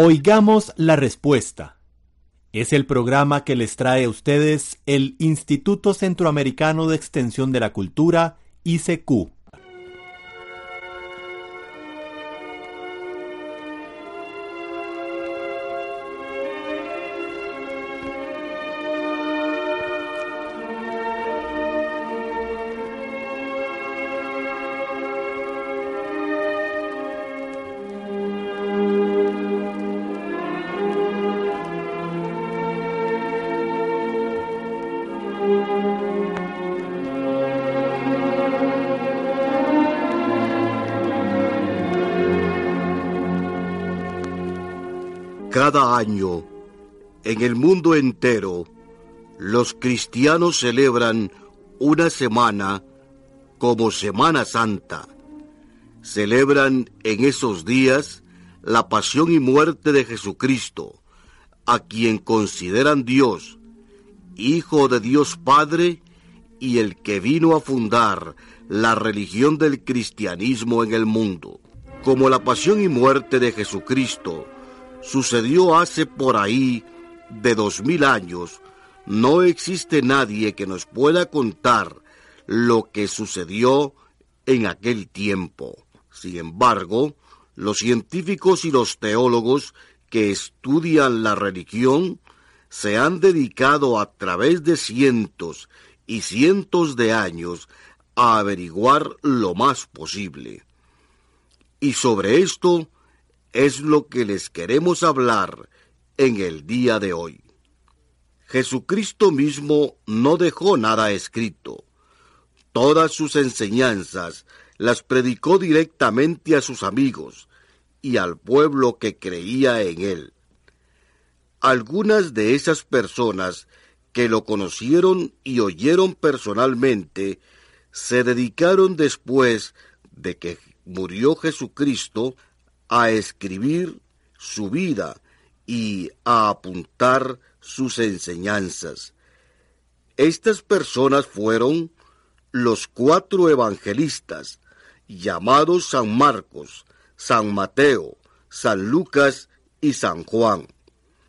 Oigamos la respuesta. Es el programa que les trae a ustedes el Instituto Centroamericano de Extensión de la Cultura, ICQ. Cada año, en el mundo entero, los cristianos celebran una semana como Semana Santa. Celebran en esos días la pasión y muerte de Jesucristo, a quien consideran Dios, Hijo de Dios Padre y el que vino a fundar la religión del cristianismo en el mundo. Como la pasión y muerte de Jesucristo sucedió hace por ahí de dos mil años, no existe nadie que nos pueda contar lo que sucedió en aquel tiempo. Sin embargo, los científicos y los teólogos que estudian la religión se han dedicado a través de cientos y cientos de años a averiguar lo más posible. Y sobre esto es lo que les queremos hablar en el día de hoy. Jesucristo mismo no dejó nada escrito. Todas sus enseñanzas las predicó directamente a sus amigos y al pueblo que creía en él. Algunas de esas personas que lo conocieron y oyeron personalmente se dedicaron después de que murió Jesucristo a escribir su vida y a apuntar sus enseñanzas. Estas personas fueron los cuatro evangelistas, llamados San Marcos, San Mateo, San Lucas y San Juan.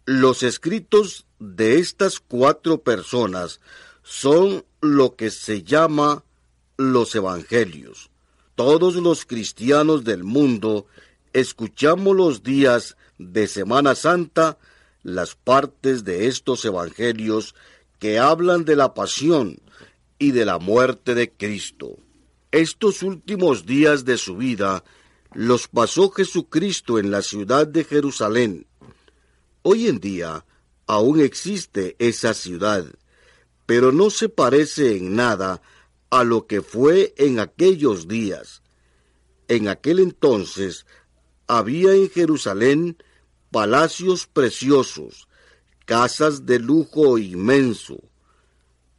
Los escritos de estas cuatro personas son lo que se llama los evangelios. Todos los cristianos del mundo escuchamos los días de Semana Santa las partes de estos evangelios que hablan de la pasión y de la muerte de Cristo. Estos últimos días de su vida los pasó Jesucristo en la ciudad de Jerusalén. Hoy en día aún existe esa ciudad, pero no se parece en nada a lo que fue en aquellos días. En aquel entonces había en Jerusalén palacios preciosos, casas de lujo inmenso,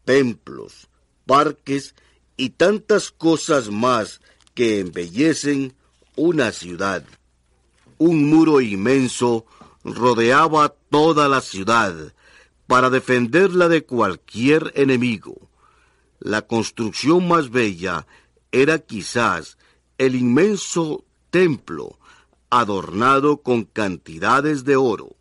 templos, parques y tantas cosas más que embellecen una ciudad. Un muro inmenso rodeaba toda la ciudad para defenderla de cualquier enemigo. La construcción más bella era quizás el inmenso templo adornado con cantidades de oro.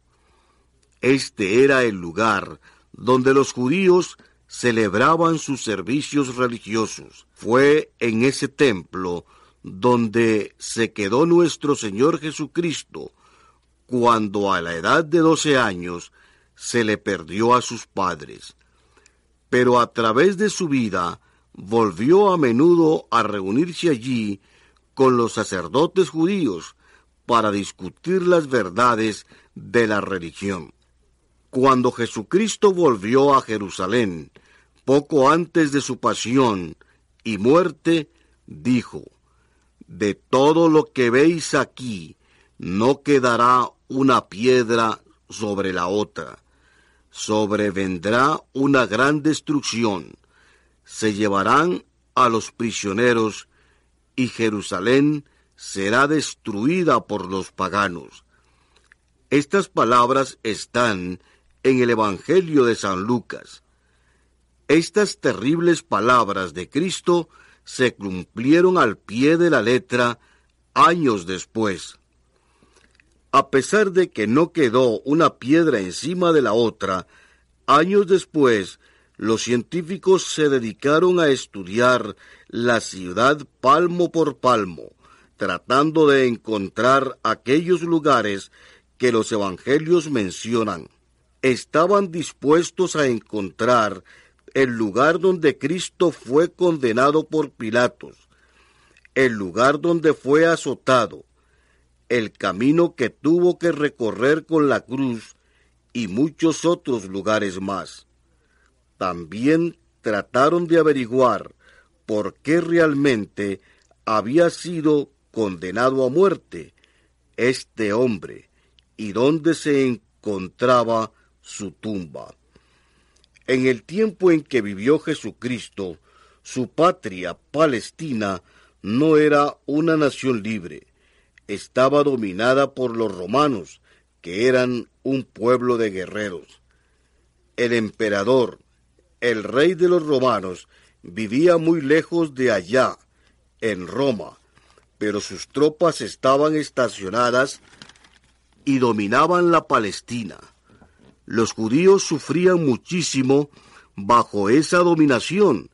Este era el lugar donde los judíos celebraban sus servicios religiosos. Fue en ese templo donde se quedó nuestro Señor Jesucristo cuando a la edad de doce años se le perdió a sus padres. Pero a través de su vida volvió a menudo a reunirse allí con los sacerdotes judíos para discutir las verdades de la religión. Cuando Jesucristo volvió a Jerusalén, poco antes de su pasión y muerte, dijo, De todo lo que veis aquí, no quedará una piedra sobre la otra. Sobrevendrá una gran destrucción. Se llevarán a los prisioneros y Jerusalén será destruida por los paganos. Estas palabras están en el Evangelio de San Lucas. Estas terribles palabras de Cristo se cumplieron al pie de la letra años después. A pesar de que no quedó una piedra encima de la otra, años después los científicos se dedicaron a estudiar la ciudad palmo por palmo, tratando de encontrar aquellos lugares que los evangelios mencionan estaban dispuestos a encontrar el lugar donde Cristo fue condenado por Pilatos, el lugar donde fue azotado, el camino que tuvo que recorrer con la cruz y muchos otros lugares más. También trataron de averiguar por qué realmente había sido condenado a muerte este hombre y dónde se encontraba su tumba. En el tiempo en que vivió Jesucristo, su patria, Palestina, no era una nación libre, estaba dominada por los romanos, que eran un pueblo de guerreros. El emperador, el rey de los romanos, vivía muy lejos de allá, en Roma, pero sus tropas estaban estacionadas y dominaban la Palestina los judíos sufrían muchísimo bajo esa dominación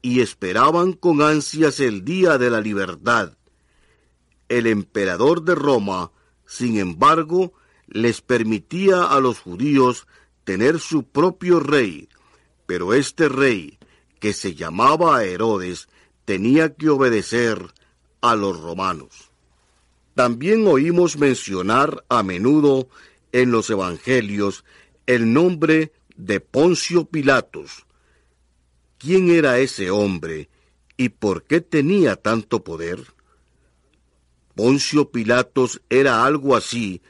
y esperaban con ansias el día de la libertad. El emperador de Roma, sin embargo, les permitía a los judíos tener su propio rey, pero este rey, que se llamaba Herodes, tenía que obedecer a los romanos. También oímos mencionar a menudo en los evangelios el nombre de Poncio Pilatos. ¿Quién era ese hombre y por qué tenía tanto poder? Poncio Pilatos era algo así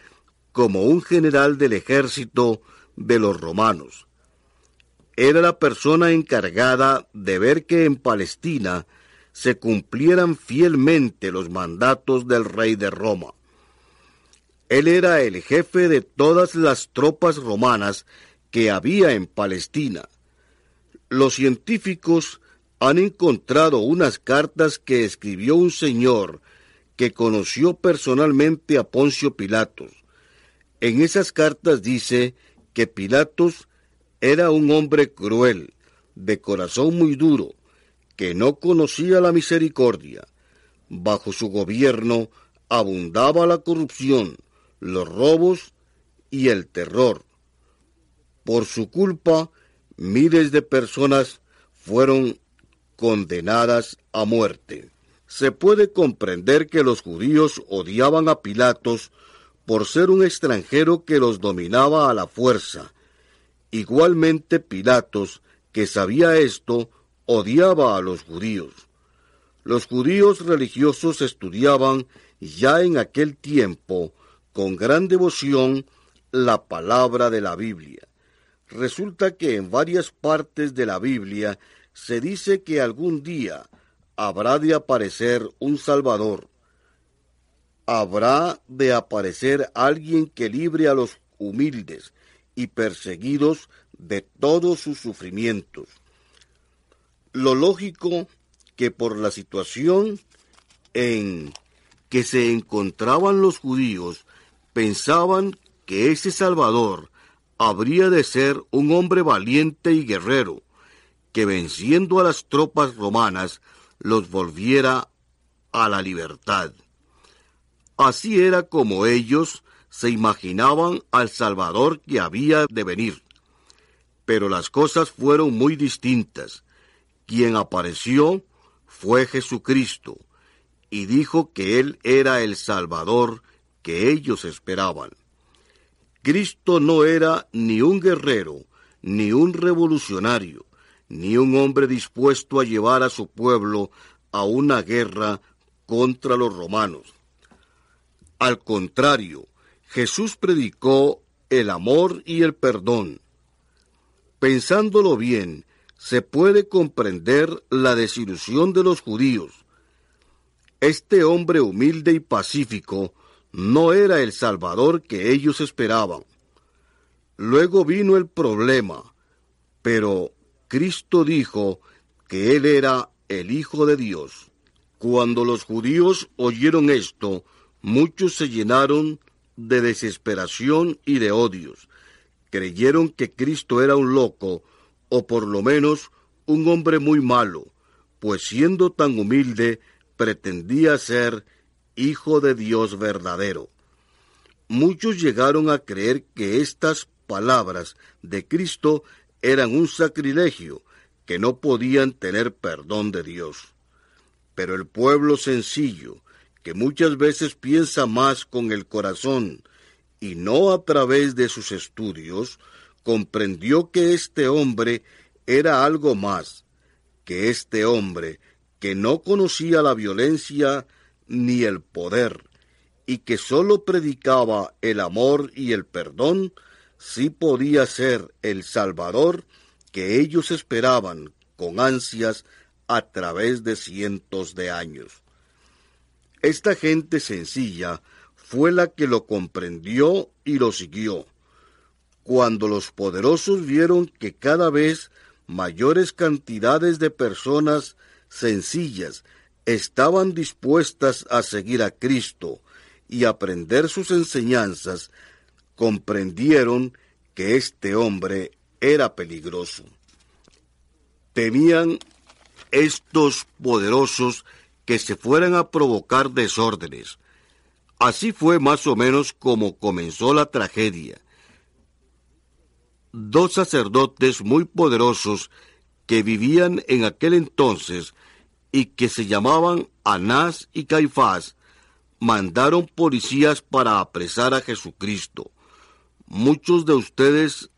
como un general del ejército de los romanos. Era la persona encargada de ver que en Palestina se cumplieran fielmente los mandatos del rey de Roma. Él era el jefe de todas las tropas romanas que había en Palestina. Los científicos han encontrado unas cartas que escribió un señor que conoció personalmente a Poncio Pilatos. En esas cartas dice que Pilatos era un hombre cruel, de corazón muy duro, que no conocía la misericordia. Bajo su gobierno abundaba la corrupción, los robos y el terror. Por su culpa, miles de personas fueron condenadas a muerte. Se puede comprender que los judíos odiaban a Pilatos por ser un extranjero que los dominaba a la fuerza. Igualmente Pilatos, que sabía esto, odiaba a los judíos. Los judíos religiosos estudiaban ya en aquel tiempo con gran devoción la palabra de la Biblia. Resulta que en varias partes de la Biblia se dice que algún día habrá de aparecer un Salvador. Habrá de aparecer alguien que libre a los humildes y perseguidos de todos sus sufrimientos. Lo lógico que por la situación en que se encontraban los judíos pensaban que ese Salvador habría de ser un hombre valiente y guerrero, que venciendo a las tropas romanas los volviera a la libertad. Así era como ellos se imaginaban al Salvador que había de venir. Pero las cosas fueron muy distintas. Quien apareció fue Jesucristo, y dijo que Él era el Salvador que ellos esperaban. Cristo no era ni un guerrero, ni un revolucionario, ni un hombre dispuesto a llevar a su pueblo a una guerra contra los romanos. Al contrario, Jesús predicó el amor y el perdón. Pensándolo bien, se puede comprender la desilusión de los judíos. Este hombre humilde y pacífico no era el Salvador que ellos esperaban. Luego vino el problema, pero Cristo dijo que Él era el Hijo de Dios. Cuando los judíos oyeron esto, muchos se llenaron de desesperación y de odios. Creyeron que Cristo era un loco, o por lo menos un hombre muy malo, pues siendo tan humilde, pretendía ser Hijo de Dios verdadero. Muchos llegaron a creer que estas palabras de Cristo eran un sacrilegio, que no podían tener perdón de Dios. Pero el pueblo sencillo, que muchas veces piensa más con el corazón y no a través de sus estudios, comprendió que este hombre era algo más, que este hombre, que no conocía la violencia ni el poder, y que sólo predicaba el amor y el perdón, sí podía ser el Salvador que ellos esperaban con ansias a través de cientos de años. Esta gente sencilla fue la que lo comprendió y lo siguió. Cuando los poderosos vieron que cada vez mayores cantidades de personas sencillas estaban dispuestas a seguir a Cristo y aprender sus enseñanzas, comprendieron que este hombre era peligroso. Temían estos poderosos que se fueran a provocar desórdenes. Así fue más o menos como comenzó la tragedia. Dos sacerdotes muy poderosos que vivían en aquel entonces y que se llamaban Anás y Caifás, mandaron policías para apresar a Jesucristo. Muchos de ustedes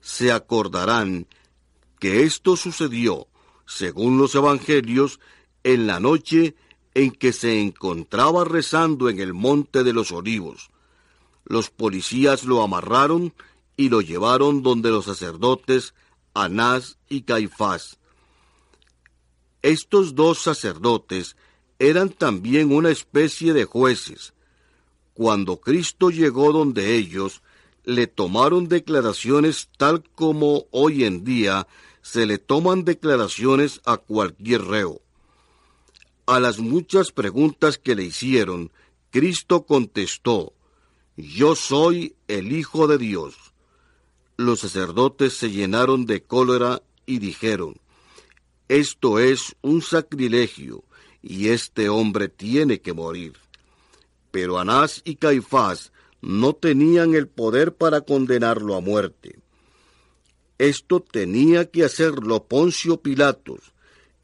se acordarán que esto sucedió, según los evangelios, en la noche en que se encontraba rezando en el monte de los olivos. Los policías lo amarraron y lo llevaron donde los sacerdotes Anás y Caifás. Estos dos sacerdotes eran también una especie de jueces. Cuando Cristo llegó donde ellos, le tomaron declaraciones tal como hoy en día se le toman declaraciones a cualquier reo. A las muchas preguntas que le hicieron, Cristo contestó, Yo soy el Hijo de Dios los sacerdotes se llenaron de cólera y dijeron, Esto es un sacrilegio, y este hombre tiene que morir. Pero Anás y Caifás no tenían el poder para condenarlo a muerte. Esto tenía que hacerlo Poncio Pilatos,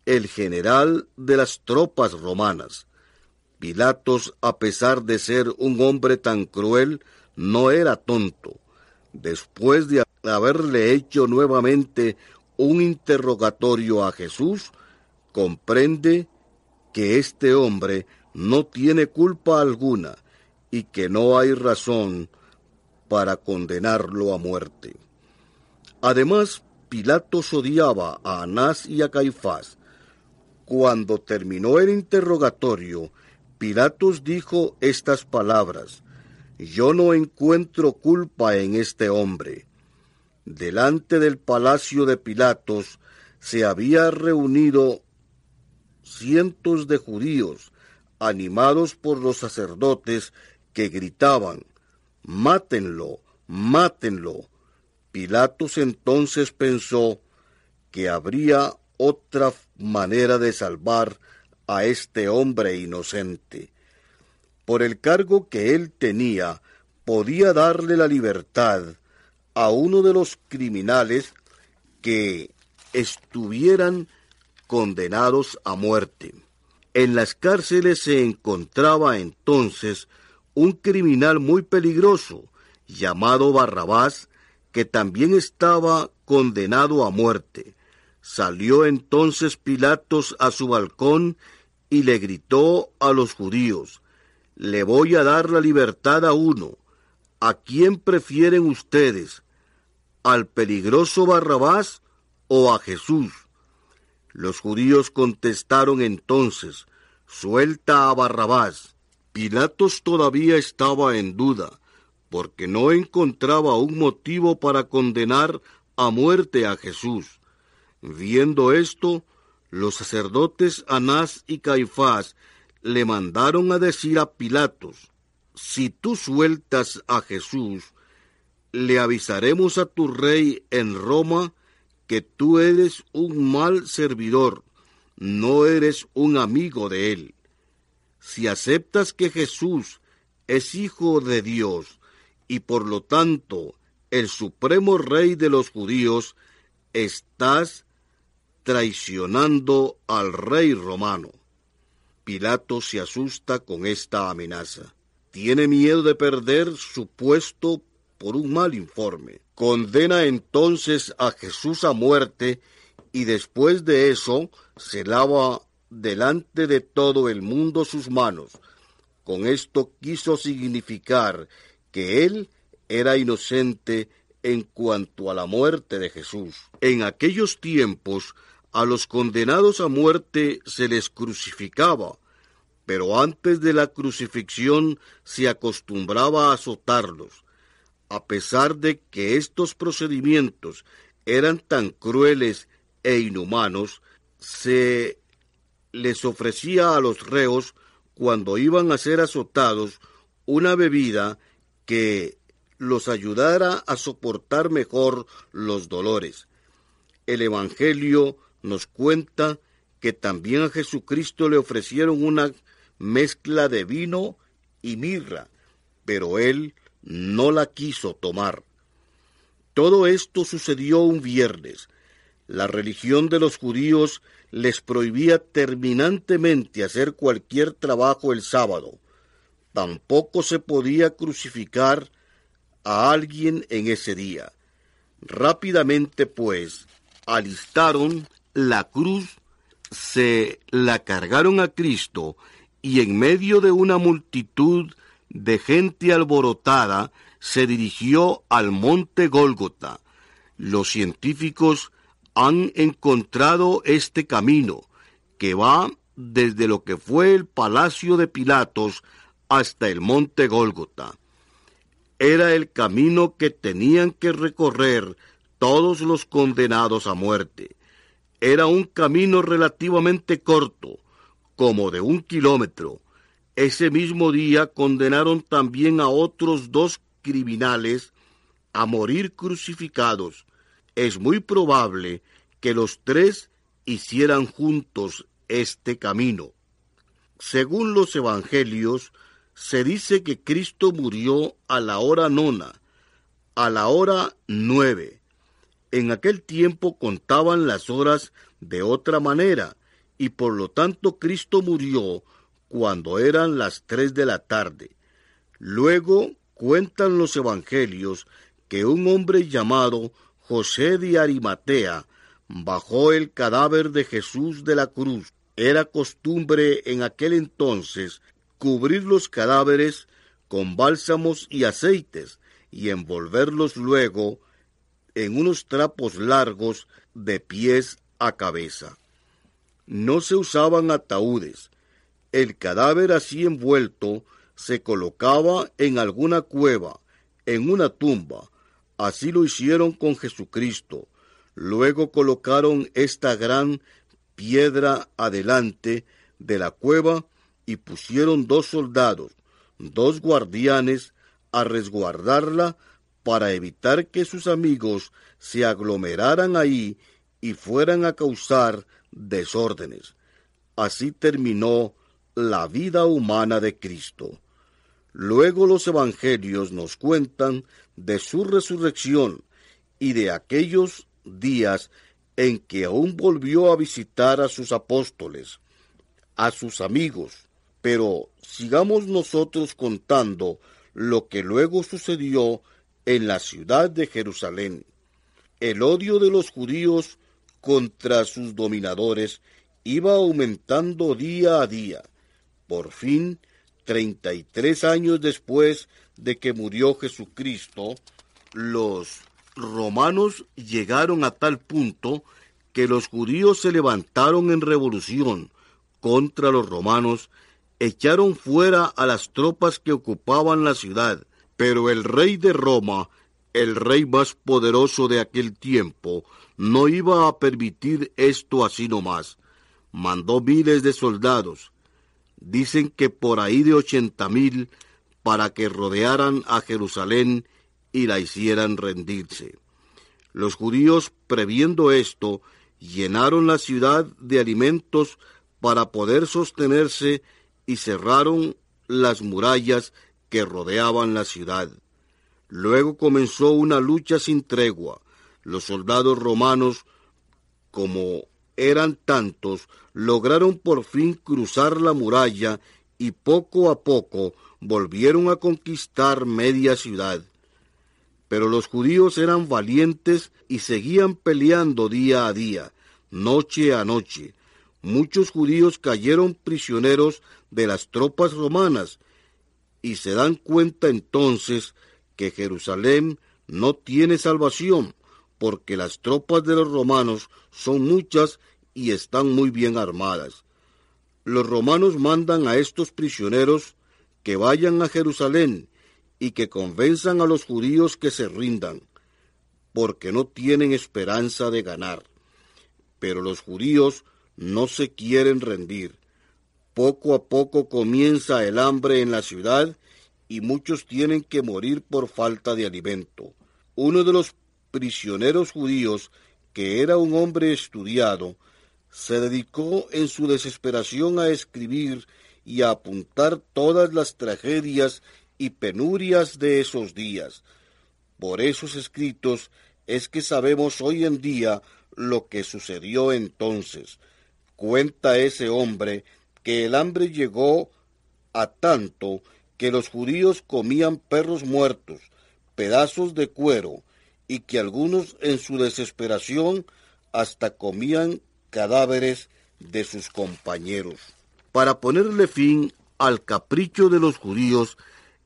el general de las tropas romanas. Pilatos, a pesar de ser un hombre tan cruel, no era tonto después de haberle hecho nuevamente un interrogatorio a Jesús, comprende que este hombre no tiene culpa alguna y que no hay razón para condenarlo a muerte. Además, Pilatos odiaba a Anás y a Caifás. Cuando terminó el interrogatorio, Pilatos dijo estas palabras, yo no encuentro culpa en este hombre. Delante del palacio de Pilatos se había reunido cientos de judíos, animados por los sacerdotes que gritaban, Mátenlo, mátenlo. Pilatos entonces pensó, que habría otra manera de salvar a este hombre inocente. Por el cargo que él tenía, podía darle la libertad a uno de los criminales que estuvieran condenados a muerte. En las cárceles se encontraba entonces un criminal muy peligroso, llamado Barrabás, que también estaba condenado a muerte. Salió entonces Pilatos a su balcón y le gritó a los judíos, Le voy a dar la libertad a uno. ¿A quién prefieren ustedes? ¿Al peligroso Barrabás o a Jesús? Los judíos contestaron entonces, Suelta a Barrabás. Pilatos todavía estaba en duda, porque no encontraba un motivo para condenar a muerte a Jesús. Viendo esto, los sacerdotes Anás y Caifás le mandaron a decir a Pilatos, si tú sueltas a Jesús, le avisaremos a tu rey en Roma que tú eres un mal servidor, no eres un amigo de él. Si aceptas que Jesús es hijo de Dios y por lo tanto el supremo rey de los judíos, estás traicionando al rey romano. Pilato se asusta con esta amenaza. Tiene miedo de perder su puesto por un mal informe. Condena entonces a Jesús a muerte y después de eso se lava delante de todo el mundo sus manos. Con esto quiso significar que él era inocente en cuanto a la muerte de Jesús. En aquellos tiempos a los condenados a muerte se les crucificaba, pero antes de la crucifixión se acostumbraba a azotarlos a pesar de que estos procedimientos eran tan crueles e inhumanos, se les ofrecía a los reos, cuando iban a ser azotados, una bebida que los ayudara a soportar mejor los dolores. El Evangelio nos cuenta que también a Jesucristo le ofrecieron una mezcla de vino y mirra, pero él no la quiso tomar. Todo esto sucedió un viernes. La religión de los judíos les prohibía terminantemente hacer cualquier trabajo el sábado. Tampoco se podía crucificar a alguien en ese día. Rápidamente, pues, alistaron la cruz, se la cargaron a Cristo y en medio de una multitud de gente alborotada se dirigió al monte Gólgota. Los científicos han encontrado este camino que va desde lo que fue el palacio de Pilatos hasta el monte Gólgota. Era el camino que tenían que recorrer todos los condenados a muerte. Era un camino relativamente corto, como de un kilómetro, ese mismo día condenaron también a otros dos criminales a morir crucificados. Es muy probable que los tres hicieran juntos este camino. Según los evangelios, se dice que Cristo murió a la hora nona, a la hora nueve. En aquel tiempo contaban las horas de otra manera, y por lo tanto Cristo murió cuando eran las tres de la tarde. Luego cuentan los evangelios que un hombre llamado José de Arimatea bajó el cadáver de Jesús de la cruz. Era costumbre en aquel entonces cubrir los cadáveres con bálsamos y aceites y envolverlos luego en unos trapos largos de pies a cabeza. No se usaban ataúdes, el cadáver así envuelto se colocaba en alguna cueva, en una tumba. Así lo hicieron con Jesucristo. Luego colocaron esta gran piedra adelante de la cueva y pusieron dos soldados, dos guardianes, a resguardarla para evitar que sus amigos se aglomeraran ahí y fueran a causar desórdenes. Así terminó la vida humana de Cristo. Luego los evangelios nos cuentan de su resurrección y de aquellos días en que aún volvió a visitar a sus apóstoles, a sus amigos. Pero sigamos nosotros contando lo que luego sucedió en la ciudad de Jerusalén. El odio de los judíos contra sus dominadores iba aumentando día a día. Por fin, treinta y tres años después de que murió Jesucristo, los romanos llegaron a tal punto que los judíos se levantaron en revolución contra los romanos, echaron fuera a las tropas que ocupaban la ciudad, pero el rey de Roma, el rey más poderoso de aquel tiempo, no iba a permitir esto así nomás. Mandó miles de soldados, dicen que por ahí de ochenta mil, para que rodearan a Jerusalén y la hicieran rendirse. Los judíos, previendo esto, llenaron la ciudad de alimentos para poder sostenerse y cerraron las murallas que rodeaban la ciudad. Luego comenzó una lucha sin tregua. Los soldados romanos, como eran tantos, lograron por fin cruzar la muralla y poco a poco volvieron a conquistar media ciudad. Pero los judíos eran valientes y seguían peleando día a día, noche a noche. Muchos judíos cayeron prisioneros de las tropas romanas y se dan cuenta entonces que Jerusalén no tiene salvación, porque las tropas de los romanos son muchas y están muy bien armadas. Los romanos mandan a estos prisioneros que vayan a Jerusalén y que convenzan a los judíos que se rindan, porque no tienen esperanza de ganar. Pero los judíos no se quieren rendir. Poco a poco comienza el hambre en la ciudad y muchos tienen que morir por falta de alimento. Uno de los prisioneros judíos, que era un hombre estudiado, se dedicó en su desesperación a escribir y a apuntar todas las tragedias y penurias de esos días. Por esos escritos es que sabemos hoy en día lo que sucedió entonces. Cuenta ese hombre que el hambre llegó a tanto que los judíos comían perros muertos, pedazos de cuero, y que algunos en su desesperación hasta comían cadáveres de sus compañeros. Para ponerle fin al capricho de los judíos,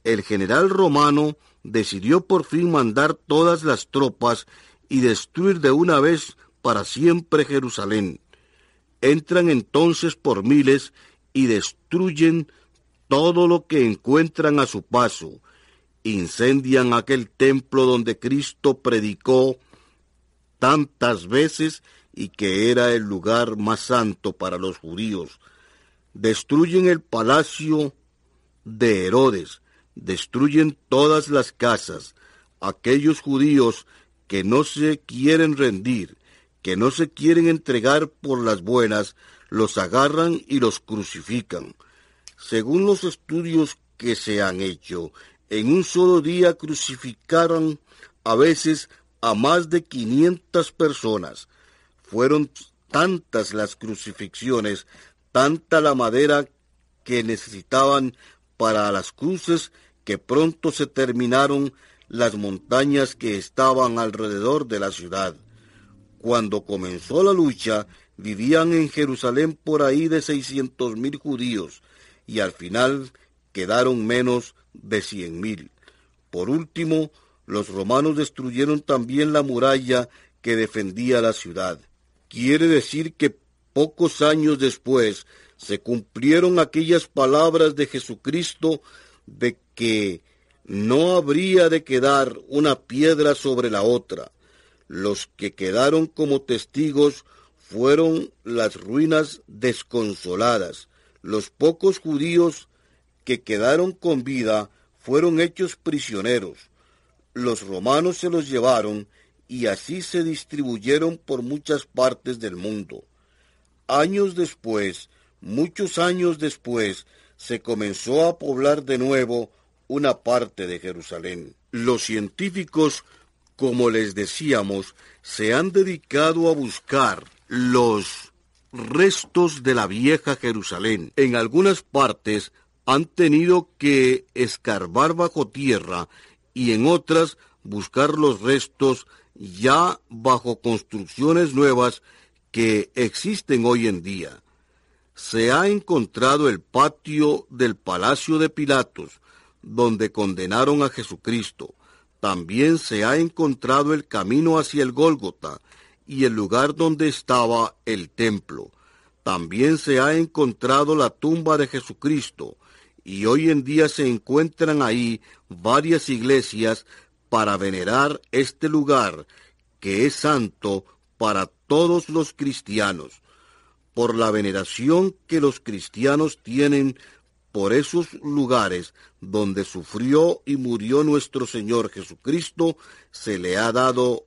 el general romano decidió por fin mandar todas las tropas y destruir de una vez para siempre Jerusalén. Entran entonces por miles y destruyen todo lo que encuentran a su paso. Incendian aquel templo donde Cristo predicó tantas veces y que era el lugar más santo para los judíos. Destruyen el palacio de Herodes, destruyen todas las casas, aquellos judíos que no se quieren rendir, que no se quieren entregar por las buenas, los agarran y los crucifican. Según los estudios que se han hecho, en un solo día crucificaron a veces a más de quinientas personas. Fueron tantas las crucifixiones, tanta la madera que necesitaban para las cruces que pronto se terminaron las montañas que estaban alrededor de la ciudad. Cuando comenzó la lucha, vivían en Jerusalén por ahí de seiscientos mil judíos, y al final quedaron menos de cien mil. Por último, los romanos destruyeron también la muralla que defendía la ciudad. Quiere decir que pocos años después se cumplieron aquellas palabras de Jesucristo de que no habría de quedar una piedra sobre la otra. Los que quedaron como testigos fueron las ruinas desconsoladas. Los pocos judíos que quedaron con vida fueron hechos prisioneros. Los romanos se los llevaron y así se distribuyeron por muchas partes del mundo. Años después, muchos años después, se comenzó a poblar de nuevo una parte de Jerusalén. Los científicos, como les decíamos, se han dedicado a buscar los restos de la vieja Jerusalén. En algunas partes han tenido que escarbar bajo tierra y en otras buscar los restos ya bajo construcciones nuevas que existen hoy en día. Se ha encontrado el patio del Palacio de Pilatos, donde condenaron a Jesucristo. También se ha encontrado el camino hacia el Gólgota y el lugar donde estaba el templo. También se ha encontrado la tumba de Jesucristo, y hoy en día se encuentran ahí varias iglesias para venerar este lugar que es santo para todos los cristianos. Por la veneración que los cristianos tienen por esos lugares donde sufrió y murió nuestro Señor Jesucristo, se le ha dado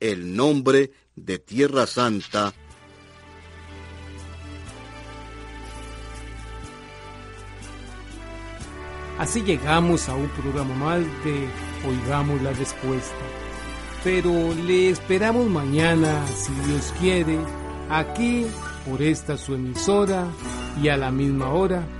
el nombre de Tierra Santa Así llegamos a un programa más de Oigamos la Respuesta. Pero le esperamos mañana, si Dios quiere, aquí por esta su emisora y a la misma hora.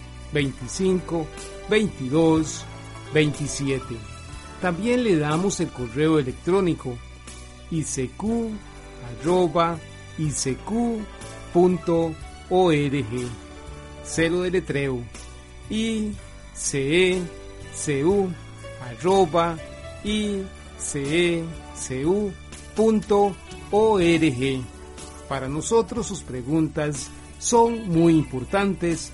25 22 27. También le damos el correo electrónico arroba Cero de letreo icecu.org. Para nosotros sus preguntas son muy importantes